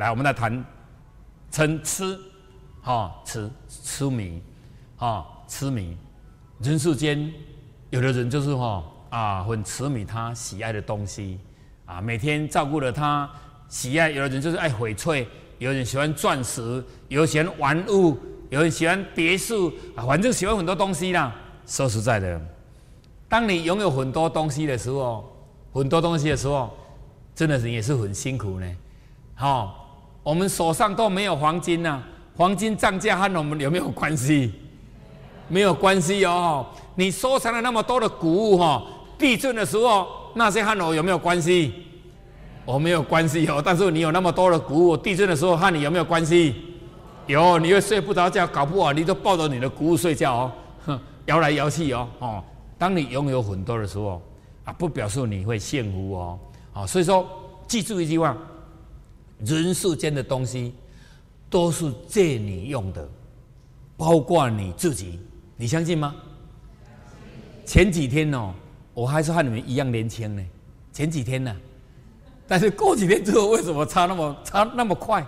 来，我们来谈称痴，哈，痴痴迷，哈，痴迷。人世间有的人就是哈啊，很痴迷他喜爱的东西啊，每天照顾着他喜爱。有的人就是爱翡翠，有人喜欢钻石，有人喜欢玩物，有人喜欢别墅啊，反正喜欢很多东西啦。说实在的，当你拥有很多东西的时候，很多东西的时候，真的是也是很辛苦呢。好，我们手上都没有黄金呐，黄金涨价和我们有没有关系？没有关系哦，你收藏了那么多的谷物哈，地震的时候那些和我有没有关系？我没有关系哦，但是你有那么多的谷物，地震的时候和你有没有关系？有，你会睡不着觉，搞不好你都抱着你的谷物睡觉哦，哼，摇来摇去哦，哦，当你拥有很多的时候啊，不表示你会幸福哦，啊，所以说记住一句话，人世间的东西都是借你用的，包括你自己。你相信吗？前几天哦，我还是和你们一样年轻呢。前几天呢，但是过几天之后，为什么差那么差那么快？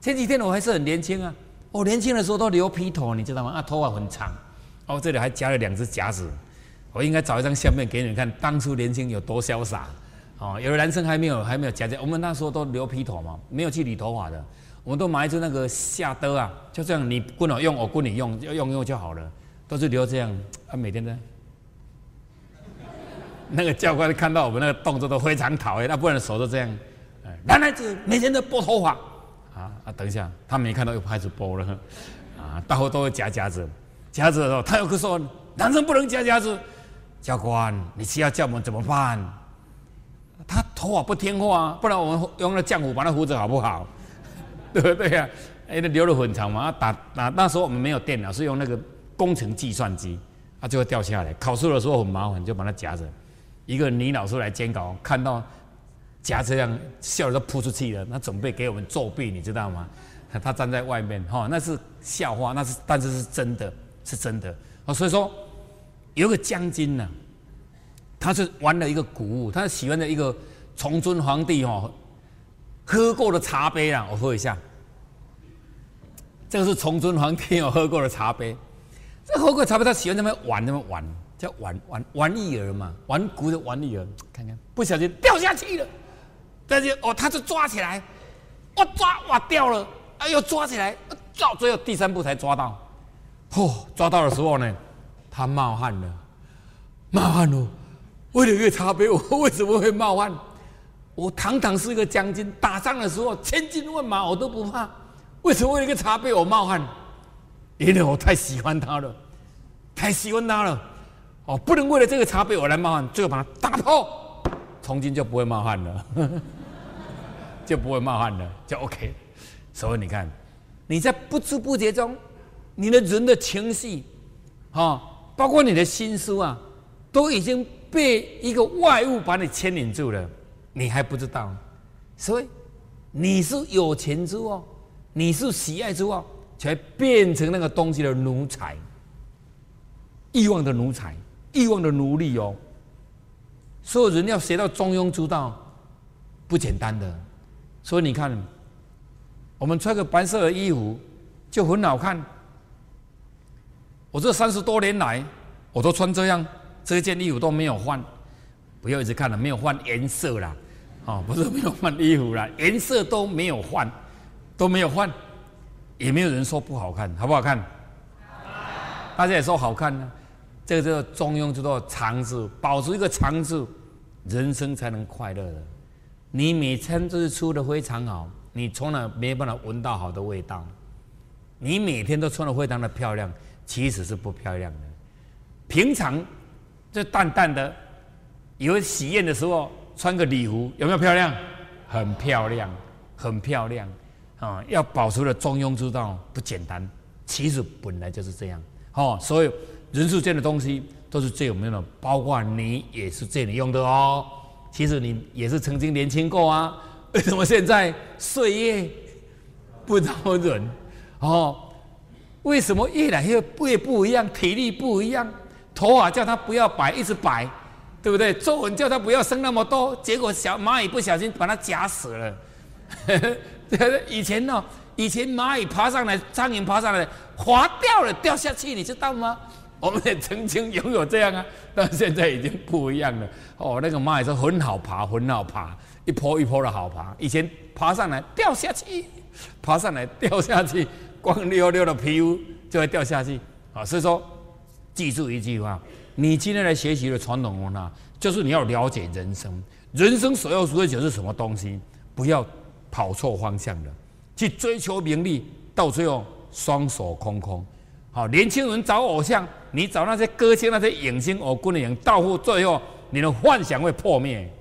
前几天我还是很年轻啊，我年轻的时候都留披头，你知道吗？啊，头发很长，哦，这里还夹了两只夹子。我应该找一张相片给你们看，当初年轻有多潇洒。哦，有的男生还没有还没有夹夹，我们那时候都留披头嘛，没有去理头发的，我们都买一只那个下兜啊，就这样，你滚我用，我滚你用，用用就好了。都是留这样，啊，每天的，那个教官看到我们那个动作都非常讨厌，那不然手都这样，男孩子每天都拨头发，啊啊，等一下，他没看到又开始拨了，啊，大伙都会夹夹子，夹子的时候，他有个说，男生不能夹夹子，教官，你需要叫我们怎么办？头发不听话，不然我们用那浆糊把它糊着好不好？对不对呀？哎，那留了很长嘛，打打那时候我们没有电脑，是用那个。工程计算机，它就会掉下来。考试的时候很麻烦，就把它夹着。一个女老师来监考，看到夹这样，笑的都扑出去了。那准备给我们作弊，你知道吗？他站在外面，哈，那是笑话，那是，但是是真的，是真的。哦，所以说有个将军呢，他是玩了一个古物，他喜欢的一个崇祯皇帝哦喝过的茶杯啊，我喝一下。这个是崇祯皇帝有喝过的茶杯。这喝过茶杯，他喜欢那么玩，那么玩，叫玩玩玩意儿嘛，玩古的玩意儿，看看不小心掉下去了，但是哦，他就抓起来，哇抓哇掉了，哎呦抓起来，到最后第三步才抓到，嚯，抓到的时候呢，他冒汗了，冒汗了，为了一个茶杯，我为什么会冒汗？我堂堂是一个将军，打仗的时候千军万马我都不怕，为什么为了一个茶杯我冒汗？因为我太喜欢他了，太喜欢他了，哦，不能为了这个茶杯我来冒汗，最后把它打破，从今就不会冒汗了，就不会冒汗了，就 OK。所以你看，你在不知不觉中，你的人的情绪，哈，包括你的心思啊，都已经被一个外物把你牵引住了，你还不知道。所以你是有钱之后，你是喜爱之后。才变成那个东西的奴才，欲望的奴才，欲望的奴隶哦。所有人要学到中庸之道，不简单的。所以你看，我们穿个白色的衣服就很好看。我这三十多年来，我都穿这样，这件衣服都没有换。不要一直看了，没有换颜色啦，哦，不是没有换衣服啦，颜色都没有换，都没有换。也没有人说不好看，好不好看？大家也说好看呢。这个叫中庸之道，常字，保持一个常字，人生才能快乐的。你每天都是出的非常好，你从来没办法闻到好的味道。你每天都穿的非常的漂亮，其实是不漂亮的。平常就淡淡的，有喜宴的时候穿个礼服，有没有漂亮？很漂亮，很漂亮。啊，要保持的中庸之道不简单，其实本来就是这样。哦，所有人世间的东西都是最有用的，包括你也是最你用的哦。其实你也是曾经年轻过啊，为什么现在岁月不饶人？哦，为什么越来越越不一样，体力不一样，头发叫他不要摆，一直摆，对不对？皱纹叫他不要生那么多，结果小蚂蚁不小心把它夹死了。以前呢，以前蚂蚁爬上来，苍蝇爬上来，滑掉了，掉下去，你知道吗？我们也曾经拥有这样啊，但现在已经不一样了。哦，那个蚂蚁说很好爬，很好爬，一坡一坡的好爬。以前爬上来掉下去，爬上来掉下去，光溜溜的皮肤就会掉下去。啊，所以说，记住一句话：你今天来学习的传统文化，就是你要了解人生。人生所要追求是什么东西？不要跑错方向了，去追求名利，到最后双手空空。好，年轻人找偶像，你找那些歌星、那些影星、偶棍的人，到后最后，你的幻想会破灭。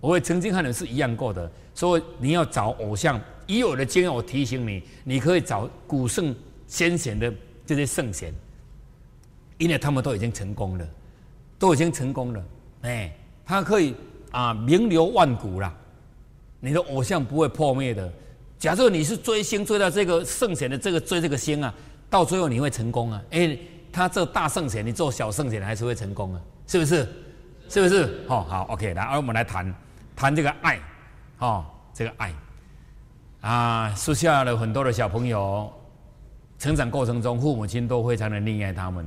我也曾经和你是一样过的，所以你要找偶像，以我的经验，我提醒你，你可以找古圣先贤的这些圣贤，因为他们都已经成功了，都已经成功了，哎，他可以啊名流万古啦，你的偶像不会破灭的。假设你是追星追到这个圣贤的这个追这个星啊。到最后你会成功啊！哎，他做大圣贤，你做小圣贤还是会成功啊？是不是？是不是？哦，好，OK，来，而我们来谈谈这个爱，哦，这个爱啊，树下了很多的小朋友，成长过程中父母亲都非常的溺爱他们，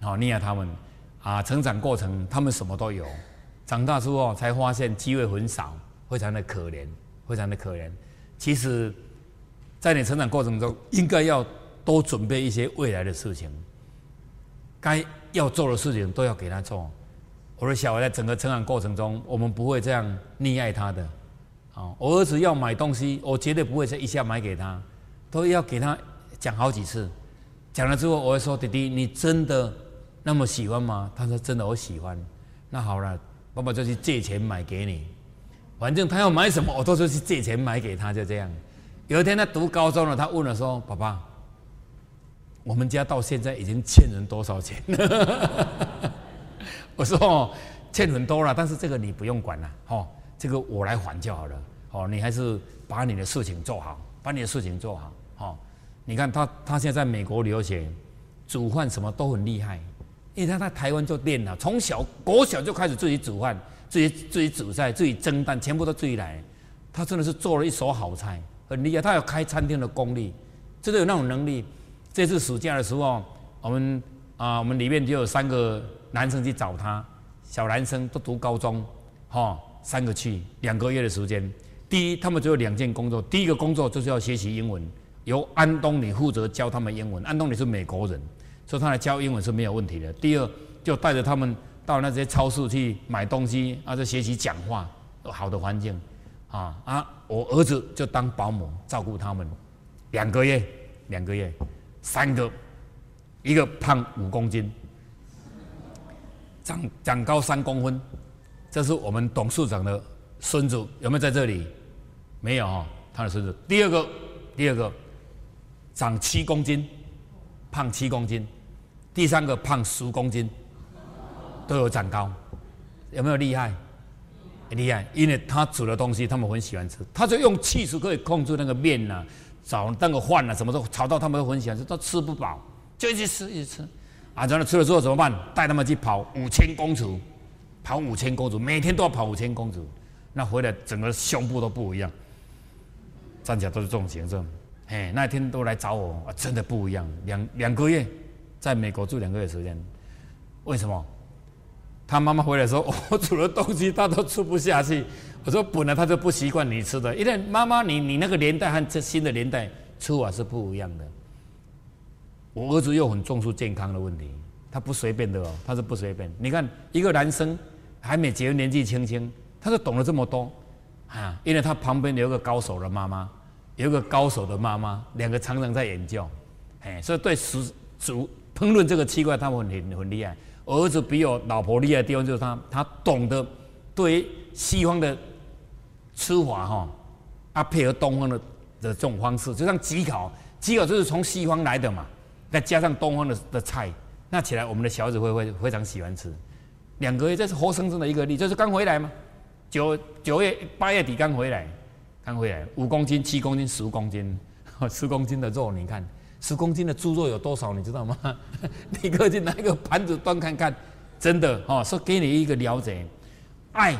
好溺爱他们啊，成长过程他们什么都有，长大之后才发现机会很少，非常的可怜，非常的可怜。其实，在你成长过程中应该要。多准备一些未来的事情，该要做的事情都要给他做。我的小孩在整个成长过程中，我们不会这样溺爱他的。啊，我儿子要买东西，我绝对不会是一下买给他，都要给他讲好几次。讲了之后，我会说：“弟弟，你真的那么喜欢吗？”他说：“真的，我喜欢。”那好了，爸爸就去借钱买给你。反正他要买什么，我都是去借钱买给他，就这样。有一天他读高中了，他问了说：“爸爸。”我们家到现在已经欠人多少钱？我说哦，欠很多了，但是这个你不用管了，哦，这个我来还就好了，哦，你还是把你的事情做好，把你的事情做好，哦，你看他他现在在美国留学，煮饭什么都很厉害，因为他在台湾就练了，从小国小就开始自己煮饭，自己自己煮菜，自己蒸蛋，全部都自己来，他真的是做了一手好菜，很厉害，他有开餐厅的功力，真的有那种能力。这次暑假的时候，我们啊，我们里面就有三个男生去找他，小男生都读高中，哈，三个去两个月的时间。第一，他们只有两件工作，第一个工作就是要学习英文，由安东尼负责教他们英文。安东尼是美国人，所以他来教英文是没有问题的。第二，就带着他们到那些超市去买东西，啊，就学习讲话，好的环境，啊啊，我儿子就当保姆照顾他们，两个月，两个月。三个，一个胖五公斤，长长高三公分，这是我们董事长的孙子，有没有在这里？没有哈，他的孙子。第二个，第二个，长七公斤，胖七公斤，第三个胖十公斤，都有长高，有没有厉害？厉害，因为他煮的东西他们很喜欢吃，他就用气势可以控制那个面呐。找那个饭啊，什么都炒到他们都很喜欢吃，都吃不饱，就一直吃一直吃，啊，然后吃了之后怎么办？带他们去跑五千公尺，跑五千公尺，每天都要跑五千公尺，那回来整个胸部都不一样，站起来都是这种形状，哎，那一天都来找我，啊，真的不一样，两两个月，在美国住两个月时间，为什么？他妈妈回来说，我煮的东西他都吃不下去。我说本来他就不习惯你吃的，因为妈妈你你那个年代和这新的年代吃法是不一样的。我儿子又很重视健康的问题，他不随便的哦，他是不随便。你看一个男生还没结婚，年纪轻轻，他就懂了这么多啊，因为他旁边有个高手的妈妈，有个高手的妈妈，两个常常在研究，哎，所以对食煮烹饪这个器官他们很很厉害。儿子比我老婆厉害的地方就是他他懂得对于西方的。吃法哈，啊配合东方的的这种方式，就像鸡烤，鸡烤就是从西方来的嘛，再加上东方的的菜，那起来我们的小子会会非常喜欢吃。两个月，这是活生生的一个例，就是刚回来嘛，九九月八月底刚回来，刚回来五公斤、七公斤、十公斤、十公斤的肉，你看十公斤的猪肉有多少，你知道吗？你可以拿一个盘子端看看，真的哈，说给你一个了解，爱。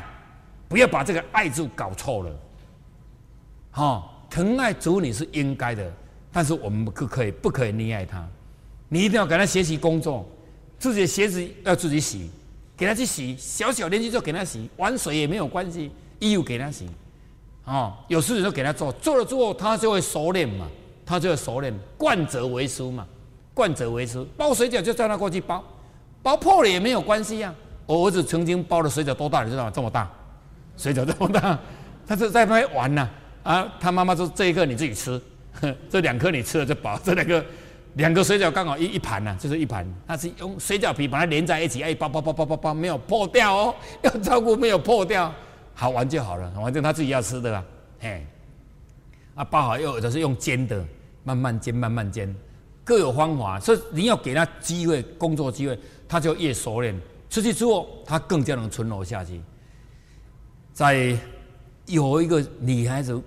不要把这个“爱”字搞错了，哈！疼爱子女是应该的，但是我们不可以不可以溺爱他。你一定要给他学习工作，自己的鞋子要自己洗，给他去洗。小小年纪就给他洗，玩水也没有关系，衣服给他洗。哦，有事情就给他做，做了之后他就会熟练嘛，他就会熟练，惯则为师嘛，惯则为师。包水饺就叫他过去包，包破了也没有关系呀。我儿子曾经包的水饺多大，你知道吗？这么大，水饺这么大，他是在那边玩呢。啊，他妈妈说这一个你自己吃，这两颗你吃了就饱。这两个两个水饺刚好一一盘呢，就是一盘。他是用水饺皮把它连在一起，哎，包包包包包包，没有破掉哦，要照顾没有破掉，好玩就好了。反正他自己要吃的啦，嘿。啊，包好又有的是用煎的，慢慢煎慢慢煎，各有方法。所以你要给他机会，工作机会，他就越熟练。出去之后，他更加能存活下去。在有一个女孩子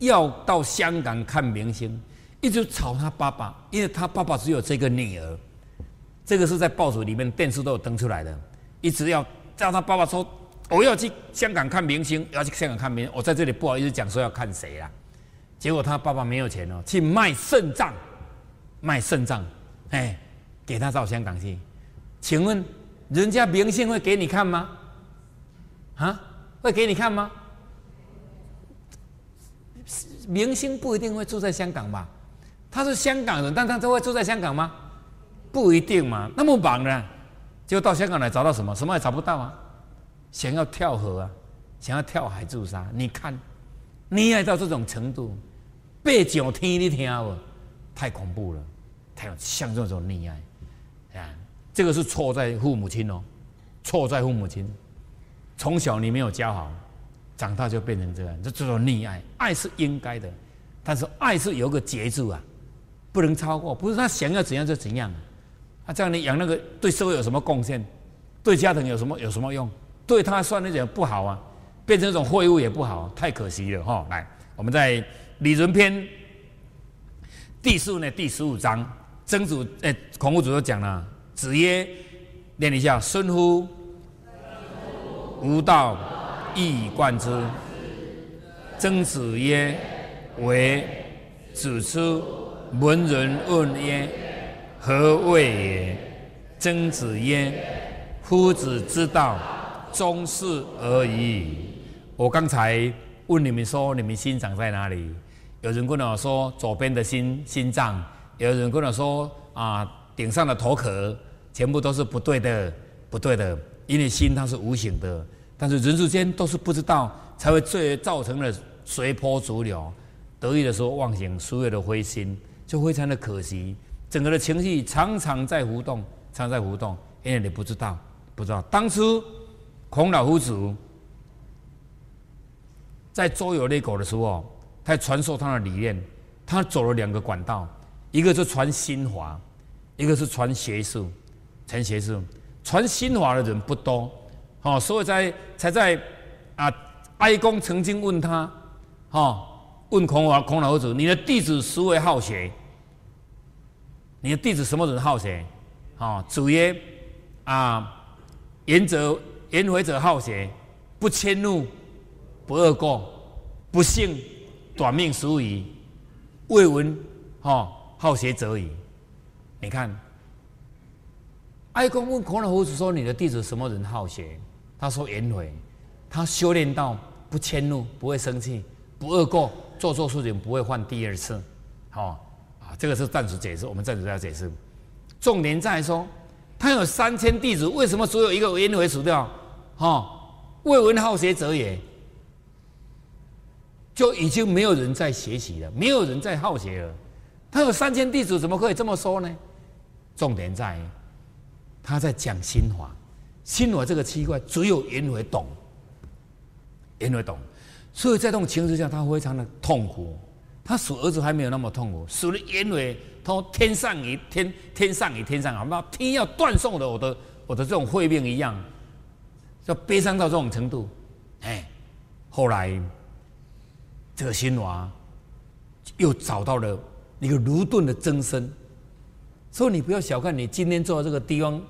要到香港看明星，一直吵他爸爸，因为他爸爸只有这个女儿。这个是在报纸里面、电视都有登出来的。一直要叫他爸爸说：“我要去香港看明星，要去香港看明星。”我在这里不好意思讲说要看谁啊？结果他爸爸没有钱哦，去卖肾脏，卖肾脏，哎，给他到香港去。请问？人家明星会给你看吗？啊，会给你看吗？明星不一定会住在香港吧？他是香港人，但他都会住在香港吗？不一定嘛。那么忙呢，就到香港来找到什么？什么也找不到啊！想要跳河啊，想要跳海自杀。你看，溺爱到这种程度，背九天你听不？太恐怖了，太像这种溺爱啊！这个是错在父母亲哦，错在父母亲。从小你没有教好，长大就变成这样，这叫做溺爱。爱是应该的，但是爱是有个节制啊，不能超过。不是他想要怎样就怎样。啊，这样你养那个对社会有什么贡献？对家庭有什么有什么用？对他算那点不好啊，变成一种废物也不好，太可惜了哈。来，我们再《李仁篇》第四呢第十五章，曾祖诶孔夫子都讲了。子曰：“念一下，孙乎？吾道一以贯之。”曾子曰：“为子出文人问曰：‘何谓也？’曾子曰：‘夫子之道，终是而已。’我刚才问你们说，你们心长在哪里？有人跟我说左边的心心脏，有人跟我说啊顶上的头壳。全部都是不对的，不对的，因为心它是无形的，但是人世间都是不知道，才会最造成了随波逐流，得意的时候忘形，所有的灰心，就非常的可惜。整个的情绪常常在浮动，常在浮动，因为你不知道，不知道当初孔老夫子在周游列国的时候，他传授他的理念，他走了两个管道，一个是传心法，一个是传学术。传学术，传心法的人不多，哦，所以在才在啊，哀公曾经问他，哦，问孔老孔老子，你的弟子实为好学，你的弟子什么人好学？哦，子曰啊，言者言回者好学，不迁怒，不恶过，不幸短命属矣，未闻哦好学者矣。你看。哀公问孔老夫子说：“你的弟子什么人好学？”他说：“颜回，他修炼到不迁怒，不会生气，不恶过，做错事情不会犯第二次。”好啊，这个是暂时解释，我们暂时要解释。重点在说，他有三千弟子，为什么只有一个颜回死掉？哈，未闻好学者也，就已经没有人在学习了，没有人在好学了。他有三千弟子，怎么可以这么说呢？重点在。他在讲心法，心法这个奇怪，只有颜回懂，颜回懂，所以在这种情绪下，他非常的痛苦。他死儿子还没有那么痛苦，死了颜回，他说天上一天，天上一天上，好不好？天要断送的我的我的这种慧命一样，就悲伤到这种程度。哎，后来这个新华又找到了一个卢顿的真身，所以你不要小看你今天坐在这个地方。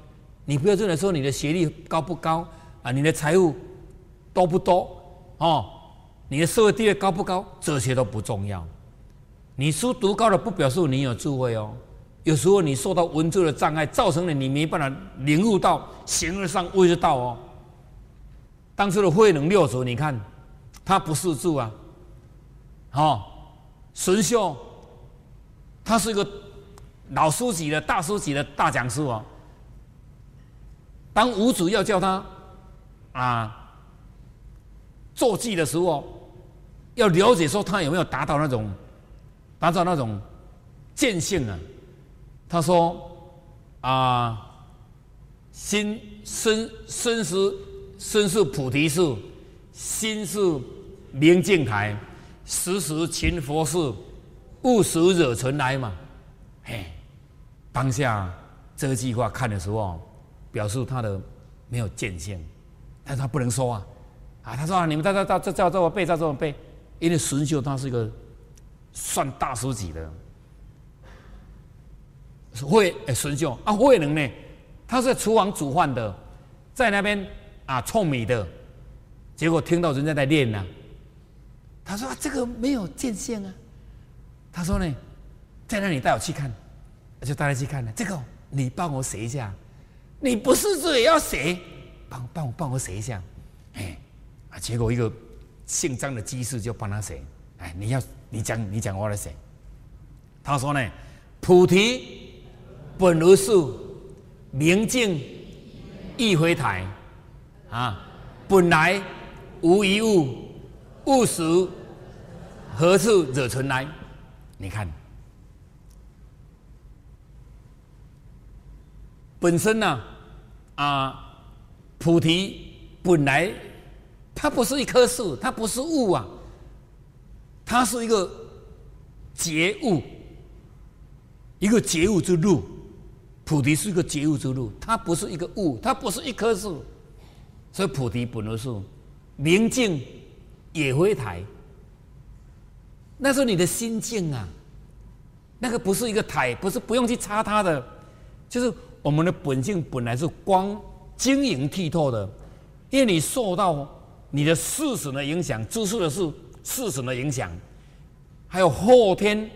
你不要认为说你的学历高不高啊，你的财务多不多哦，你的社会地位高不高，这些都不重要。你书读高了，不表示你有智慧哦。有时候你受到文字的障碍，造成了你没办法领悟到形而上谓之道哦。当初的慧能六祖，你看他不识字啊，哦，神秀，他是一个老书记的大书记的大讲师哦。当五主要叫他啊做记的时候，要了解说他有没有达到那种达到那种见性啊。他说：“啊，心身身是身是菩提树，心是明镜台，时时勤佛事，勿使惹尘埃嘛。”嘿，当下这句话看的时候，表示他的没有见性，但是他不能说啊，啊，他说啊，你们在在在在叫这么背，在这么背，因为神秀他是一个算大书记的。会诶，孙秀啊，会能呢？他是厨房煮饭的，在那边啊臭米的，结果听到人家在练呢。他说：“这个没有见线啊。”他说呢：“在那里带我去看，就带他去看了。这个你帮我写一下，你不是字也要写，帮帮我帮我写一下。”哎，啊，结果一个姓张的机士就帮他写。哎，你要你讲你讲我来写。他说呢：“菩提。”本如是，明镜亦非台，啊！本来无一物，务实何处惹尘埃？你看，本身呢，啊，菩提本来它不是一棵树，它不是物啊，它是一个觉悟，一个觉悟之路。菩提是一个觉悟之路，它不是一个物，它不是一棵树，所以菩提本来是明镜也会台，那是你的心境啊，那个不是一个台，不是不用去擦它的，就是我们的本性本来是光晶莹剔透的，因为你受到你的世神的影响，知识的是世神的影响，还有后天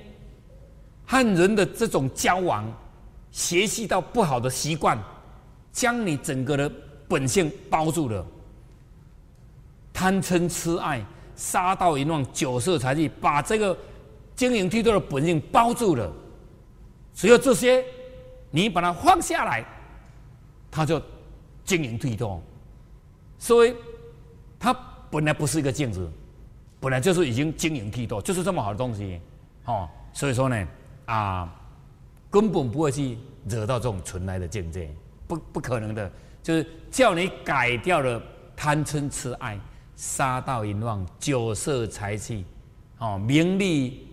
和人的这种交往。学习到不好的习惯，将你整个的本性包住了。贪嗔痴爱、杀盗淫妄、酒色财气，把这个晶莹剔透的本性包住了。只有这些，你把它放下来，它就晶莹剔透。所以，它本来不是一个镜子，本来就是已经晶莹剔透，就是这么好的东西。哦，所以说呢，啊。根本不会去惹到这种纯来的境界，不不可能的，就是叫你改掉了贪嗔痴爱、杀盗淫妄、酒色财气、哦名利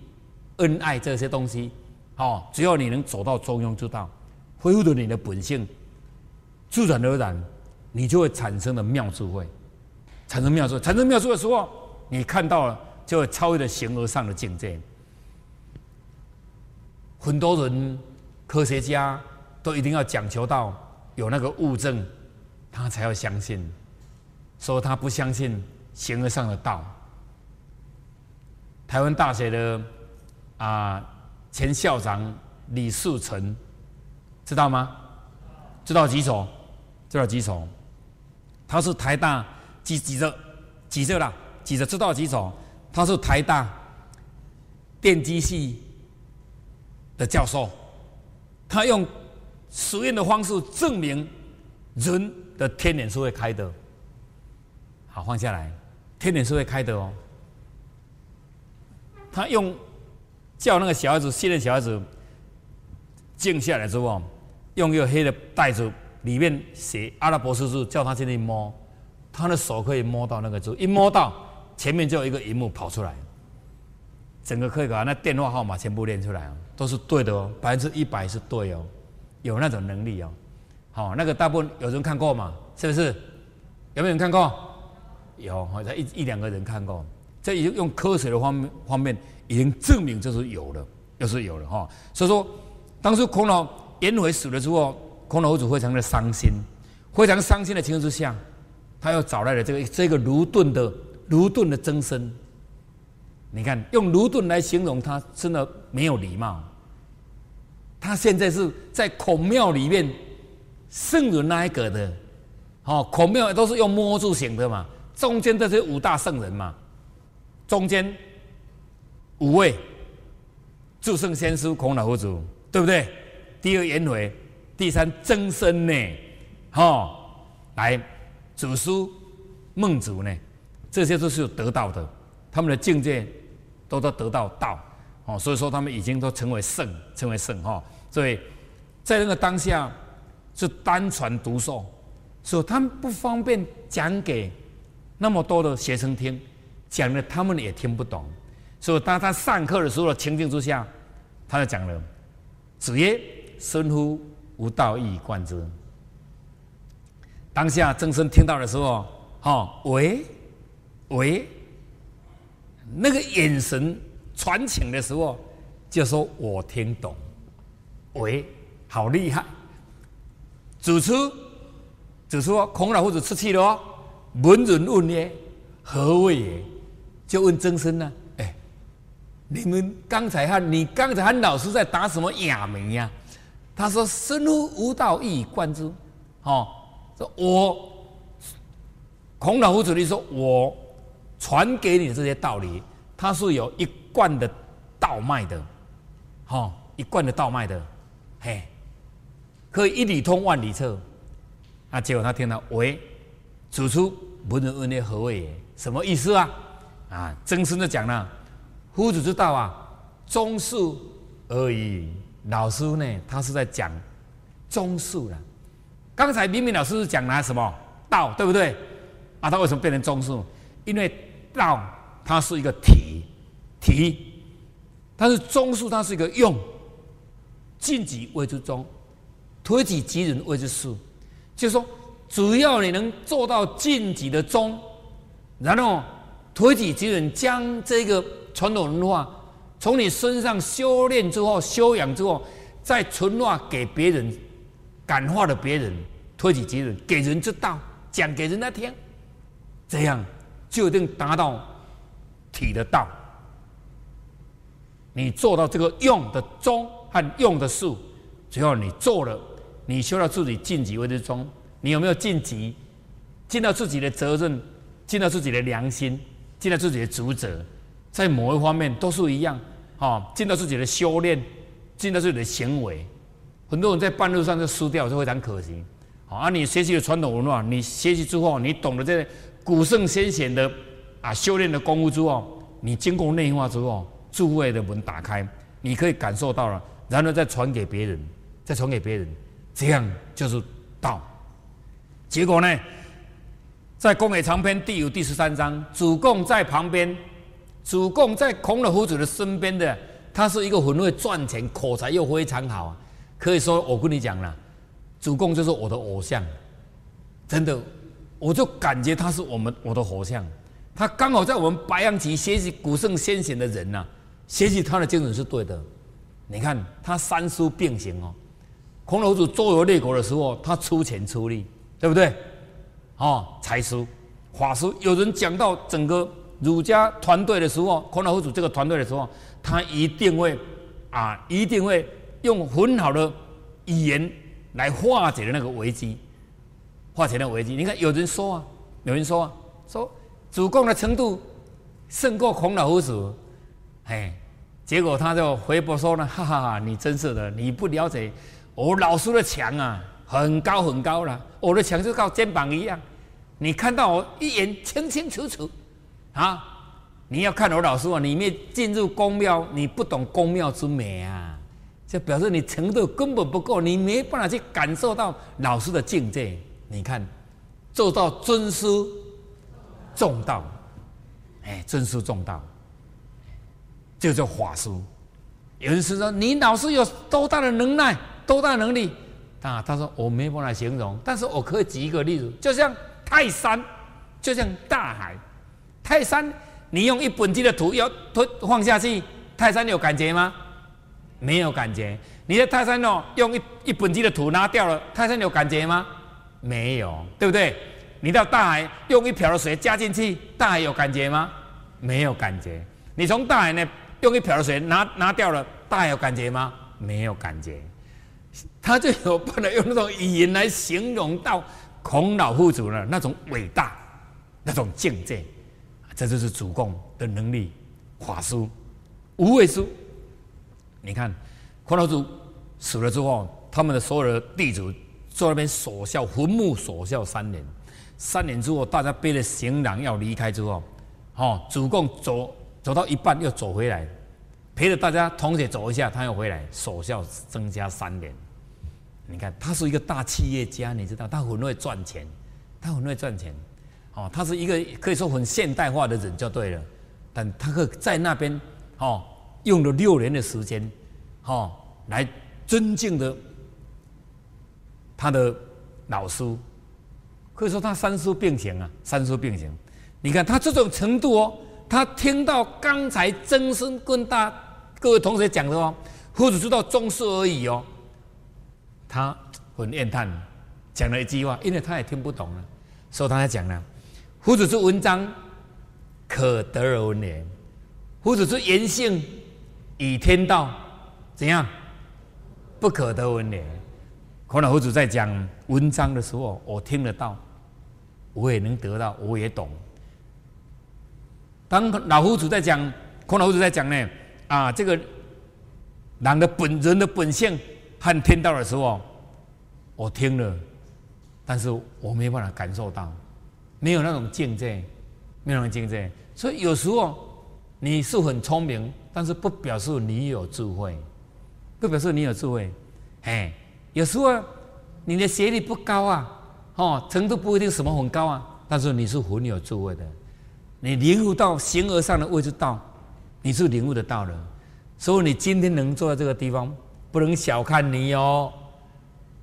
恩爱这些东西，哦，只要你能走到中庸之道，恢复了你的本性，自然而然，你就会产生了妙智慧，产生妙智，产生妙智的时候，你看到了，就会超越了形而上的境界。很多人，科学家都一定要讲求到有那个物证，他才要相信。说他不相信形而上的道。台湾大学的啊前校长李树成，知道吗？知道几所？知道几所？他是台大几几个几个啦？几个知道几所？他是台大电机系。的教授，他用实验的方式证明人的天眼是会开的。好，放下来，天眼是会开的哦。他用叫那个小孩子，训练小孩子静下来之后，用一个黑的袋子，里面写阿拉伯数字，叫他进去摸，他的手可以摸到那个字，一摸到前面就有一个荧幕跑出来。整个可以把那电话号码全部念出来哦，都是对的哦，百分之一百是对哦，有那种能力哦。好，那个大部分有人看过嘛？是不是？有没有人看过？有，好像一一两个人看过。这已经用科学的方面方面已经证明这是有的，就是有了哈。所以说，当初孔老颜回死了之后，孔老夫子非常的伤心，非常伤心的情况之下，他又找来了这个这个卢顿的卢顿的曾参。你看用卢顿来形容他，真的没有礼貌。他现在是在孔庙里面，圣人那一个的，哦，孔庙都是用摸字形的嘛，中间这些五大圣人嘛，中间五位，祝圣先师孔老夫子，对不对？第二颜回，第三曾参呢，哈，来祖师孟子呢，这些都是有得到的，他们的境界都都得到道。哦，所以说他们已经都成为圣，成为圣哈。所以在那个当下是单传独授，所以他们不方便讲给那么多的学生听，讲的他们也听不懂。所以当他上课的时候的情境之下，他就讲了：“子曰，生乎吾道，一以贯之。”当下曾生听到的时候，哈，喂，喂，那个眼神。传情的时候，就说我听懂，喂，好厉害！主持，主持孔老夫子出去了哦。文人问耶，何谓耶？就问曾生呢？哎，你们刚才和你刚才和老师在打什么哑谜呀？他说：“生乎吾道，一以贯之。”哦，说我孔老夫子，你说我传给你这些道理，他是有一。贯的道脉的，哈，一贯的道脉的，嘿，可以一里通万里彻。啊，结果他听到，喂，主出文人问你何谓？什么意思啊？啊，曾生的讲了，夫子之道啊，中术而已。老师呢，他是在讲中术了。刚才明明老师是讲了什么道，对不对？啊，他为什么变成中术？因为道它是一个体。体，但是中术它是一个用，尽己谓之中，推己及人谓之术。就是说，只要你能做到尽己的忠，然后推己及人，将这个传统文化从你身上修炼之后、修养之后，再传化给别人，感化了别人，推己及人，给人之道，讲给人家听，这样就一定达到体的道。你做到这个用的忠和用的术，只要你做了，你修到自己尽己为之中，你有没有尽己？尽到自己的责任，尽到自己的良心，尽到自己的职责，在某一方面都是一样，啊，尽到自己的修炼，尽到自己的行为。很多人在半路上就输掉，是非常可惜。好，而你学习了传统文化，你学习之后，你懂得这古圣先贤的啊修炼的功夫之后，你经过内化之后。诸位的门打开，你可以感受到了，然后再传给别人，再传给别人，这样就是道。结果呢，在《公冶长篇》第五、第十三章，主公在旁边，主公在孔老夫子的身边的，他是一个很会赚钱、口才又非常好啊，可以说我跟你讲了，主公就是我的偶像，真的，我就感觉他是我们我的偶像，他刚好在我们白羊旗学习古圣先贤的人呐。学习他的精神是对的，你看他三书并行哦。孔老夫子周游列国的时候，他出钱出力，对不对？哦，才书、法书，有人讲到整个儒家团队的时候，孔老夫子这个团队的时候，他一定会啊，一定会用很好的语言来化解的那个危机，化解那个危机。你看，有人说啊，有人说啊，说主公的程度胜过孔老夫子。哎，结果他就回驳说呢，哈哈哈，你真是的，你不了解我老师的强啊，很高很高了，我的墙就靠肩膀一样，你看到我一眼清清楚楚，啊，你要看我老师啊，你没进入宫庙，你不懂宫庙之美啊，就表示你程度根本不够，你没办法去感受到老师的境界。你看，做到尊师重道，哎，尊师重道。就叫法师。有人是说你老师有多大的能耐、多大能力？啊，他说我没办法形容，但是我可以举一个例子，就像泰山，就像大海。泰山，你用一本机的土要推放下去，泰山有感觉吗？没有感觉。你的泰山哦，用一一本机的土拿掉了，泰山有感觉吗？没有，对不对？你到大海用一瓢的水加进去，大海有感觉吗？没有感觉。你从大海呢用一瓢的水拿拿掉了，大海有感觉吗？没有感觉。他就有办法用那种语言来形容到孔老夫子的那种伟大、那种境界，这就是主公的能力。法书、无畏书，你看孔老祖死了之后，他们的所有的弟子坐那边守孝，坟墓守孝三年。三年之后，大家背着行囊要离开之后，哦，主公走走到一半又走回来，陪着大家同学走一下，他又回来守孝，增加三年。你看，他是一个大企业家，你知道，他很会赚钱，他很会赚钱，哦，他是一个可以说很现代化的人就对了。但他可在那边，哦，用了六年的时间，哦，来尊敬的他的老师，可以说他三书并行啊，三书并行。你看他这种程度哦，他听到刚才曾生跟大各位同学讲的哦，或者知道中式而已哦。他很怨叹，讲了一句话，因为他也听不懂了，所以他在讲呢。夫子之文章可得而闻也，夫子之言性以天道怎样不可得闻也。可能夫子在讲文章的时候，我听得到，我也能得到，我也懂。当老夫子在讲，孔老夫子在讲呢，啊，这个人的本人的本性。和天道的时候，我听了，但是我没办法感受到，没有那种境界，没有那种境界。所以有时候你是很聪明，但是不表示你有智慧，不表示你有智慧。哎，有时候你的学历不高啊，哦，程度不一定什么很高啊，但是你是很有智慧的，你领悟到形而上的位置道，你是领悟得到的。所以你今天能坐在这个地方。不能小看你哦，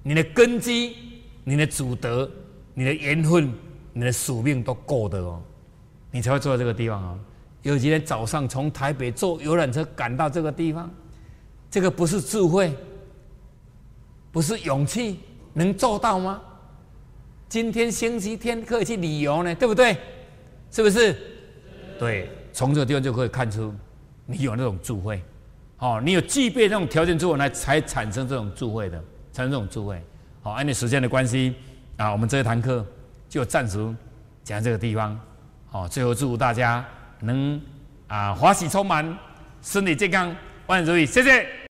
你的根基、你的祖德、你的缘分、你的使命都够的哦，你才会坐在这个地方哦。有几天早上从台北坐游览车赶到这个地方，这个不是智慧，不是勇气，能做到吗？今天星期天可以去旅游呢，对不对？是不是？对，从这个地方就可以看出你有那种智慧。哦，你有具备这种条件之后，来才产生这种智慧的，产生这种智慧。好，按你时间的关系啊，我们这一堂课就暂时讲这个地方。好，最后祝福大家能啊，欢喜充满，身体健康，万事如意，谢谢。